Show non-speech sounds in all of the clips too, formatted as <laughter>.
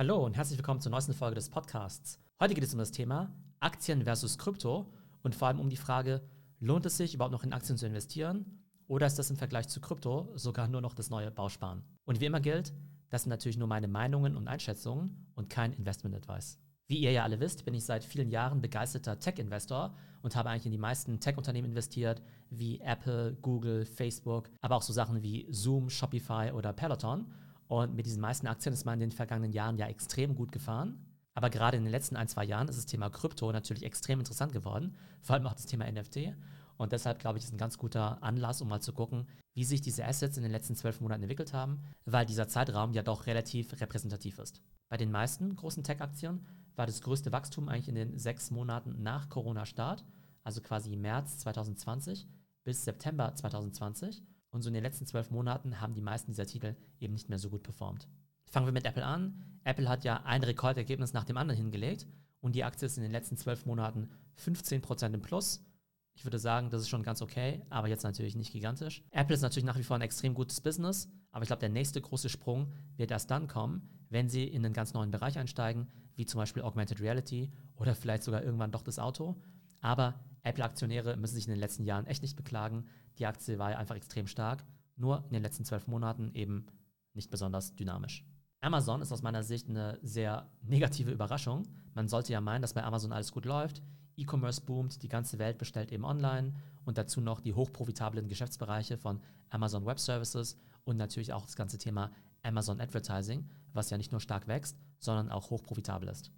Hallo und herzlich willkommen zur neuesten Folge des Podcasts. Heute geht es um das Thema Aktien versus Krypto und vor allem um die Frage, lohnt es sich überhaupt noch in Aktien zu investieren oder ist das im Vergleich zu Krypto sogar nur noch das neue Bausparen? Und wie immer gilt, das sind natürlich nur meine Meinungen und Einschätzungen und kein Investment-Advice. Wie ihr ja alle wisst, bin ich seit vielen Jahren begeisterter Tech-Investor und habe eigentlich in die meisten Tech-Unternehmen investiert, wie Apple, Google, Facebook, aber auch so Sachen wie Zoom, Shopify oder Peloton. Und mit diesen meisten Aktien ist man in den vergangenen Jahren ja extrem gut gefahren. Aber gerade in den letzten ein, zwei Jahren ist das Thema Krypto natürlich extrem interessant geworden, <laughs> vor allem auch das Thema NFT. Und deshalb glaube ich, ist ein ganz guter Anlass, um mal zu gucken, wie sich diese Assets in den letzten zwölf Monaten entwickelt haben, weil dieser Zeitraum ja doch relativ repräsentativ ist. Bei den meisten großen Tech-Aktien war das größte Wachstum eigentlich in den sechs Monaten nach Corona-Start, also quasi März 2020 bis September 2020. Und so in den letzten zwölf Monaten haben die meisten dieser Titel eben nicht mehr so gut performt. Fangen wir mit Apple an. Apple hat ja ein Rekordergebnis nach dem anderen hingelegt und die Aktie ist in den letzten zwölf Monaten 15% im Plus. Ich würde sagen, das ist schon ganz okay, aber jetzt natürlich nicht gigantisch. Apple ist natürlich nach wie vor ein extrem gutes Business, aber ich glaube, der nächste große Sprung wird erst dann kommen, wenn sie in einen ganz neuen Bereich einsteigen, wie zum Beispiel Augmented Reality oder vielleicht sogar irgendwann doch das Auto. Aber Apple-Aktionäre müssen sich in den letzten Jahren echt nicht beklagen. Die Aktie war ja einfach extrem stark, nur in den letzten zwölf Monaten eben nicht besonders dynamisch. Amazon ist aus meiner Sicht eine sehr negative Überraschung. Man sollte ja meinen, dass bei Amazon alles gut läuft. E-Commerce boomt, die ganze Welt bestellt eben online und dazu noch die hochprofitablen Geschäftsbereiche von Amazon Web Services und natürlich auch das ganze Thema Amazon Advertising, was ja nicht nur stark wächst, sondern auch hochprofitabel ist.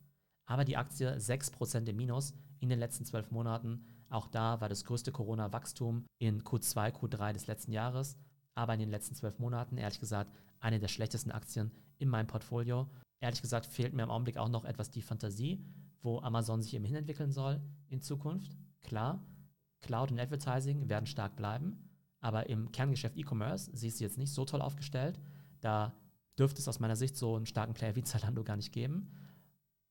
Aber die Aktie 6% im Minus in den letzten zwölf Monaten. Auch da war das größte Corona-Wachstum in Q2, Q3 des letzten Jahres. Aber in den letzten zwölf Monaten, ehrlich gesagt, eine der schlechtesten Aktien in meinem Portfolio. Ehrlich gesagt fehlt mir im Augenblick auch noch etwas die Fantasie, wo Amazon sich eben hinentwickeln soll in Zukunft. Klar, Cloud und Advertising werden stark bleiben, aber im Kerngeschäft E-Commerce sie ist jetzt nicht so toll aufgestellt. Da dürfte es aus meiner Sicht so einen starken Player wie Zalando gar nicht geben.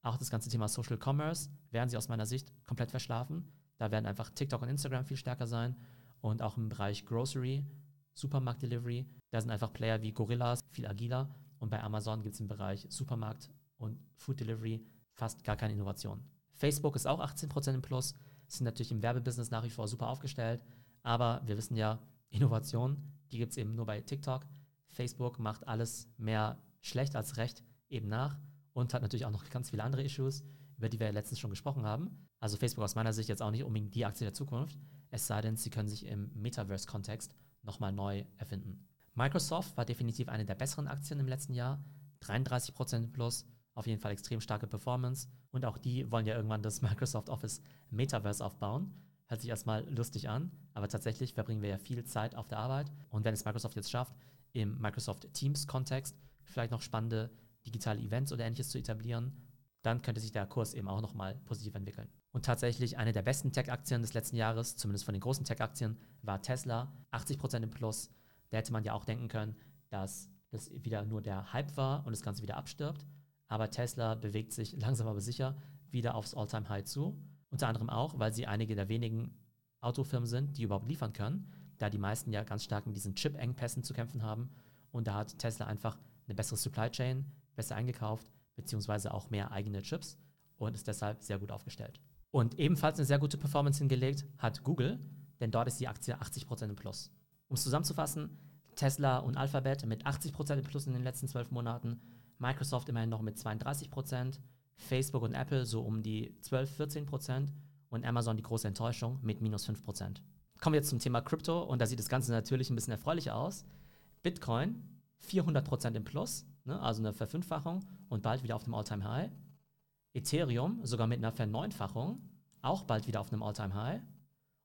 Auch das ganze Thema Social Commerce werden sie aus meiner Sicht komplett verschlafen. Da werden einfach TikTok und Instagram viel stärker sein. Und auch im Bereich Grocery, Supermarkt Delivery, da sind einfach Player wie Gorillas viel agiler. Und bei Amazon gibt es im Bereich Supermarkt und Food Delivery fast gar keine Innovation. Facebook ist auch 18% im Plus, sind natürlich im Werbebusiness nach wie vor super aufgestellt. Aber wir wissen ja, Innovation, die gibt es eben nur bei TikTok. Facebook macht alles mehr schlecht als recht eben nach und hat natürlich auch noch ganz viele andere Issues, über die wir ja letztens schon gesprochen haben. Also Facebook aus meiner Sicht jetzt auch nicht unbedingt die Aktie der Zukunft, es sei denn, sie können sich im Metaverse-Kontext nochmal neu erfinden. Microsoft war definitiv eine der besseren Aktien im letzten Jahr, 33% plus, auf jeden Fall extrem starke Performance und auch die wollen ja irgendwann das <laughs> Microsoft Office Metaverse aufbauen. Hört sich erstmal lustig an, aber tatsächlich verbringen wir ja viel Zeit auf der Arbeit und wenn es Microsoft jetzt schafft, im Microsoft Teams-Kontext vielleicht noch spannende digitale Events oder ähnliches zu etablieren, dann könnte sich der Kurs eben auch nochmal positiv entwickeln. Und tatsächlich eine der besten Tech-Aktien des letzten Jahres, zumindest von den großen Tech-Aktien, war Tesla, 80% im Plus. Da hätte man ja auch denken können, dass das wieder nur der Hype war und das Ganze wieder abstirbt. Aber Tesla bewegt sich <laughs> langsam aber sicher wieder aufs All-Time-High zu. Unter anderem auch, weil sie einige der wenigen Autofirmen sind, die überhaupt liefern können, da die meisten ja ganz stark mit diesen Chip-Engpässen zu kämpfen haben. Und da hat Tesla einfach eine bessere Supply Chain, besser eingekauft, beziehungsweise auch mehr eigene Chips und ist deshalb sehr gut aufgestellt. Und ebenfalls eine sehr gute Performance hingelegt hat Google, denn dort ist die Aktie 80% im Plus. Um es zusammenzufassen, Tesla und Alphabet mit 80% im Plus in den letzten zwölf Monaten, Microsoft immerhin noch mit 32%, Facebook und Apple so um die 12, 14% und Amazon die große Enttäuschung mit minus 5%. Kommen wir jetzt zum Thema Krypto und da sieht das Ganze natürlich ein bisschen erfreulicher aus. Bitcoin 400% im Plus, ne, also eine Verfünffachung und bald wieder auf dem All-Time-High. Ethereum sogar mit einer Verneunfachung, auch bald wieder auf einem All-Time-High.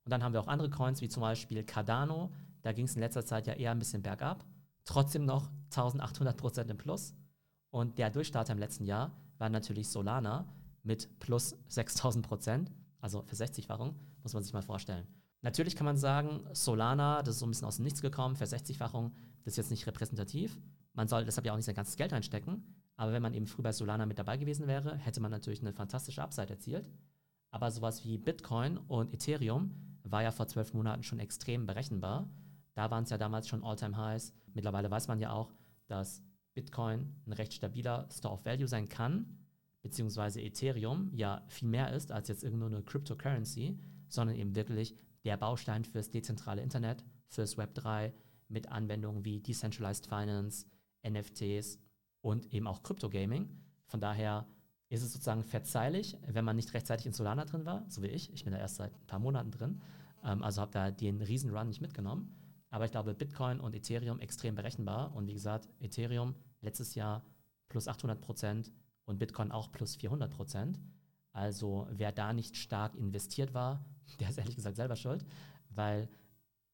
Und dann haben wir auch andere Coins, wie zum Beispiel Cardano, da ging es in letzter Zeit ja eher ein bisschen bergab, trotzdem noch 1800% im Plus. Und der Durchstarter im letzten Jahr war natürlich Solana mit plus 6000%, also für 60-fachung, muss man sich mal vorstellen. Natürlich kann man sagen, Solana, das ist so ein bisschen aus dem Nichts gekommen, für 60-fachung, das ist jetzt nicht repräsentativ. Man soll deshalb ja auch nicht sein ganzes Geld einstecken. Aber wenn man eben früh bei Solana mit dabei gewesen wäre, hätte man natürlich eine fantastische Upside erzielt. Aber sowas wie Bitcoin und Ethereum war ja vor zwölf Monaten schon extrem berechenbar. Da waren es ja damals schon All-Time-Highs. Mittlerweile weiß man ja auch, dass Bitcoin ein recht stabiler Store of Value sein kann, beziehungsweise Ethereum ja viel mehr ist als jetzt irgendeine eine Cryptocurrency, sondern eben wirklich der Baustein fürs dezentrale Internet, fürs Web 3 mit Anwendungen wie Decentralized Finance, NFTs und eben auch Crypto Gaming. Von daher ist es sozusagen verzeihlich, wenn man nicht rechtzeitig in Solana drin war, so wie ich. Ich bin da erst seit ein paar Monaten drin, ähm, also habe da den Riesenrun nicht mitgenommen. Aber ich glaube, Bitcoin und Ethereum extrem berechenbar. Und wie gesagt, Ethereum letztes Jahr plus 800 Prozent und Bitcoin auch plus 400 Prozent. Also wer da nicht stark investiert war, <laughs> der ist ehrlich gesagt selber schuld, weil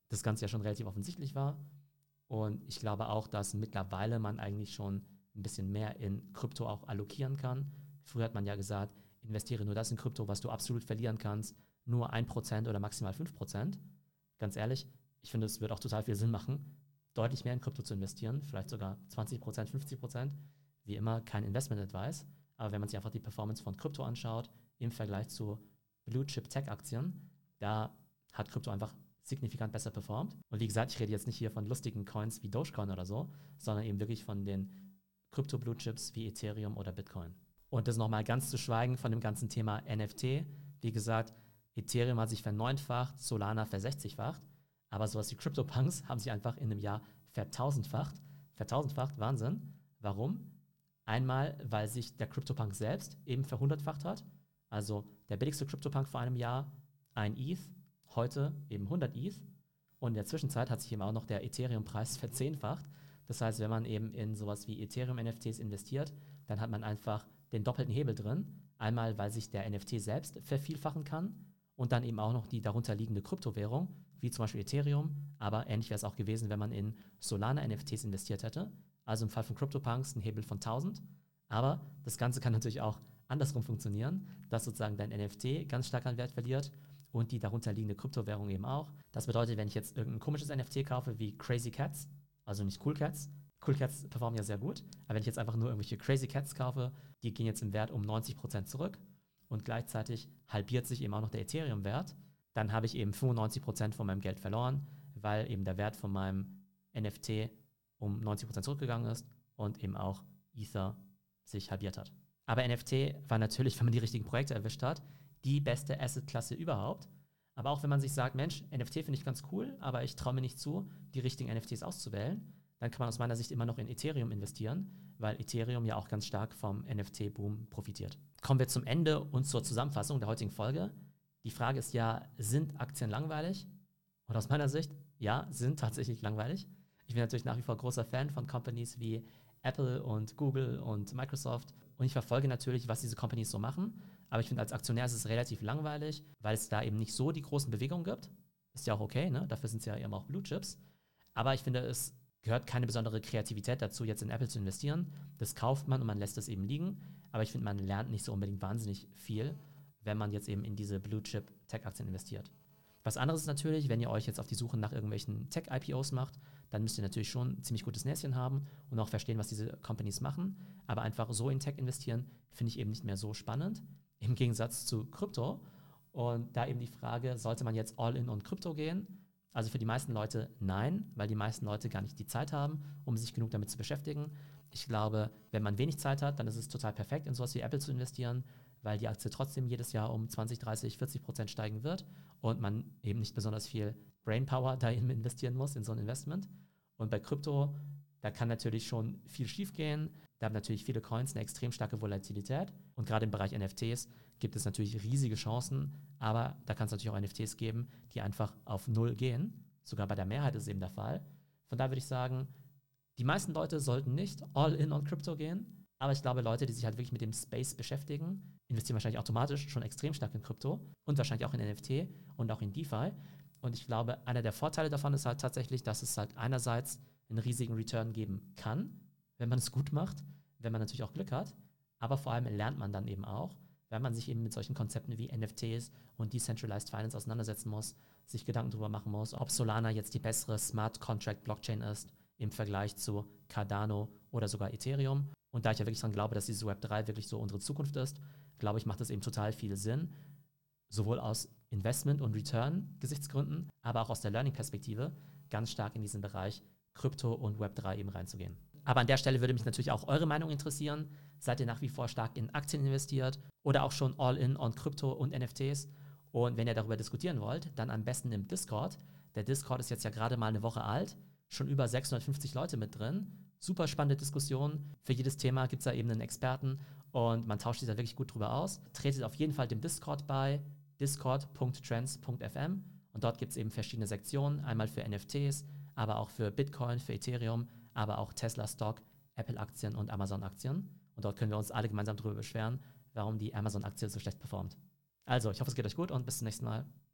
das Ganze ja schon relativ offensichtlich war. Und ich glaube auch, dass mittlerweile man eigentlich schon ein bisschen mehr in Krypto auch allokieren kann. Früher hat man ja gesagt, investiere nur das in Krypto, was du absolut verlieren kannst, nur 1% oder maximal 5%. Ganz ehrlich, ich finde, es wird auch total viel Sinn machen, deutlich mehr in Krypto zu investieren, vielleicht sogar 20%, 50%. Wie immer, kein Investment Advice. Aber wenn man sich einfach die Performance von Krypto anschaut, im Vergleich zu Blue Chip Tech Aktien, da hat Krypto einfach signifikant besser performt. Und wie gesagt, ich rede jetzt nicht hier von lustigen Coins wie Dogecoin oder so, sondern eben wirklich von den Krypto Blue Chips wie Ethereum oder Bitcoin. Und das nochmal ganz zu schweigen von dem ganzen Thema NFT. Wie gesagt, Ethereum hat sich verneunfacht, Solana versechzigfacht, aber sowas wie CryptoPunks haben sich einfach in einem Jahr vertausendfacht. Vertausendfacht, Wahnsinn. Warum? Einmal, weil sich der CryptoPunk selbst eben verhundertfacht hat. Also der billigste CryptoPunk vor einem Jahr, ein ETH, heute eben 100 ETH. Und in der Zwischenzeit hat sich eben auch noch der Ethereum-Preis verzehnfacht. Das heißt, wenn man eben in sowas wie Ethereum-NFTs investiert, dann hat man einfach den doppelten Hebel drin. Einmal, weil sich der NFT selbst vervielfachen kann und dann eben auch noch die darunterliegende Kryptowährung, wie zum Beispiel Ethereum. Aber ähnlich wäre es auch gewesen, wenn man in Solana-NFTs investiert hätte. Also im Fall von CryptoPunks ein Hebel von 1000. Aber das Ganze kann natürlich auch andersrum funktionieren, dass sozusagen dein NFT ganz stark an Wert verliert und die darunterliegende Kryptowährung eben auch. Das bedeutet, wenn ich jetzt irgendein komisches NFT kaufe wie Crazy Cats, also nicht Cool Cats, Cool Cats performen ja sehr gut, aber wenn ich jetzt einfach nur irgendwelche Crazy Cats kaufe, die gehen jetzt im Wert um 90% zurück und gleichzeitig halbiert sich eben auch noch der Ethereum-Wert, dann habe ich eben 95% von meinem Geld verloren, weil eben der Wert von meinem NFT um 90% zurückgegangen ist und eben auch Ether sich halbiert hat. Aber NFT war natürlich, wenn man die richtigen Projekte erwischt hat, die beste Asset-Klasse überhaupt. Aber auch wenn man sich sagt, Mensch, NFT finde ich ganz cool, aber ich traue mir nicht zu, die richtigen NFTs auszuwählen, dann kann man aus meiner Sicht immer noch in Ethereum investieren, weil Ethereum ja auch ganz stark vom NFT-Boom profitiert. Kommen wir zum Ende und zur Zusammenfassung der heutigen Folge. Die Frage ist ja, sind Aktien langweilig? Und aus meiner Sicht, ja, sind tatsächlich langweilig. Ich bin natürlich nach wie vor großer Fan von Companies wie Apple und Google und Microsoft. Und ich verfolge natürlich, was diese Companies so machen. Aber ich finde, als Aktionär ist es relativ langweilig, weil es da eben nicht so die großen Bewegungen gibt. Ist ja auch okay, ne? dafür sind es ja eben auch Blue Chips. Aber ich finde, es gehört keine besondere Kreativität dazu, jetzt in Apple zu investieren. Das kauft man und man lässt es eben liegen. Aber ich finde, man lernt nicht so unbedingt wahnsinnig viel, wenn man jetzt eben in diese Blue Chip Tech-Aktien investiert. Was anderes ist natürlich, wenn ihr euch jetzt auf die Suche nach irgendwelchen Tech-IPOs macht, dann müsst ihr natürlich schon ein ziemlich gutes Näschen haben und auch verstehen, was diese Companies machen. Aber einfach so in Tech investieren, finde ich eben nicht mehr so spannend, im Gegensatz zu Krypto. Und da eben die Frage, sollte man jetzt all in on Krypto gehen? Also für die meisten Leute nein, weil die meisten Leute gar nicht die Zeit haben, um sich genug damit zu beschäftigen. Ich glaube, wenn man wenig Zeit hat, dann ist es total perfekt, in sowas wie Apple zu investieren, weil die Aktie trotzdem jedes Jahr um 20, 30, 40 Prozent steigen wird und man eben nicht besonders viel Brainpower da investieren muss in so ein Investment. Und bei Krypto, da kann natürlich schon viel schiefgehen. Da haben natürlich viele Coins eine extrem starke Volatilität. Und gerade im Bereich NFTs gibt es natürlich riesige Chancen, aber da kann es natürlich auch NFTs geben, die einfach auf Null gehen. Sogar bei der Mehrheit ist es eben der Fall. Von daher würde ich sagen, die meisten Leute sollten nicht all in on Crypto gehen, aber ich glaube, Leute, die sich halt wirklich mit dem Space beschäftigen, investieren wahrscheinlich automatisch schon extrem stark in Krypto und wahrscheinlich auch in NFT und auch in DeFi. Und ich glaube, einer der Vorteile davon ist halt tatsächlich, dass es halt einerseits einen riesigen Return geben kann, wenn man es gut macht, wenn man natürlich auch Glück hat, aber vor allem lernt man dann eben auch wenn man sich eben mit solchen Konzepten wie NFTs und Decentralized Finance auseinandersetzen muss, sich Gedanken darüber machen muss, ob Solana jetzt die bessere Smart Contract Blockchain ist im Vergleich zu Cardano oder sogar Ethereum. Und da ich ja wirklich daran glaube, dass dieses Web 3 wirklich so unsere Zukunft ist, glaube ich, macht es eben total viel Sinn, sowohl aus Investment- und Return-Gesichtsgründen, aber auch aus der Learning-Perspektive ganz stark in diesen Bereich Krypto und Web 3 eben reinzugehen. Aber an der Stelle würde mich natürlich auch eure Meinung interessieren. Seid ihr nach wie vor stark in Aktien investiert oder auch schon all in on Krypto und NFTs? Und wenn ihr darüber diskutieren wollt, dann am besten im Discord. Der Discord ist jetzt ja gerade mal eine Woche alt, schon über 650 Leute mit drin. Super spannende Diskussion. Für jedes Thema gibt es da eben einen Experten und man tauscht sich da wirklich gut drüber aus. Tretet auf jeden Fall dem Discord bei, discord.trends.fm und dort gibt es eben verschiedene Sektionen, einmal für NFTs, aber auch für Bitcoin, für Ethereum, aber auch Tesla Stock, Apple Aktien und Amazon Aktien. Und dort können wir uns alle gemeinsam darüber beschweren, warum die Amazon Aktie so schlecht performt. Also, ich hoffe, es geht euch gut und bis zum nächsten Mal.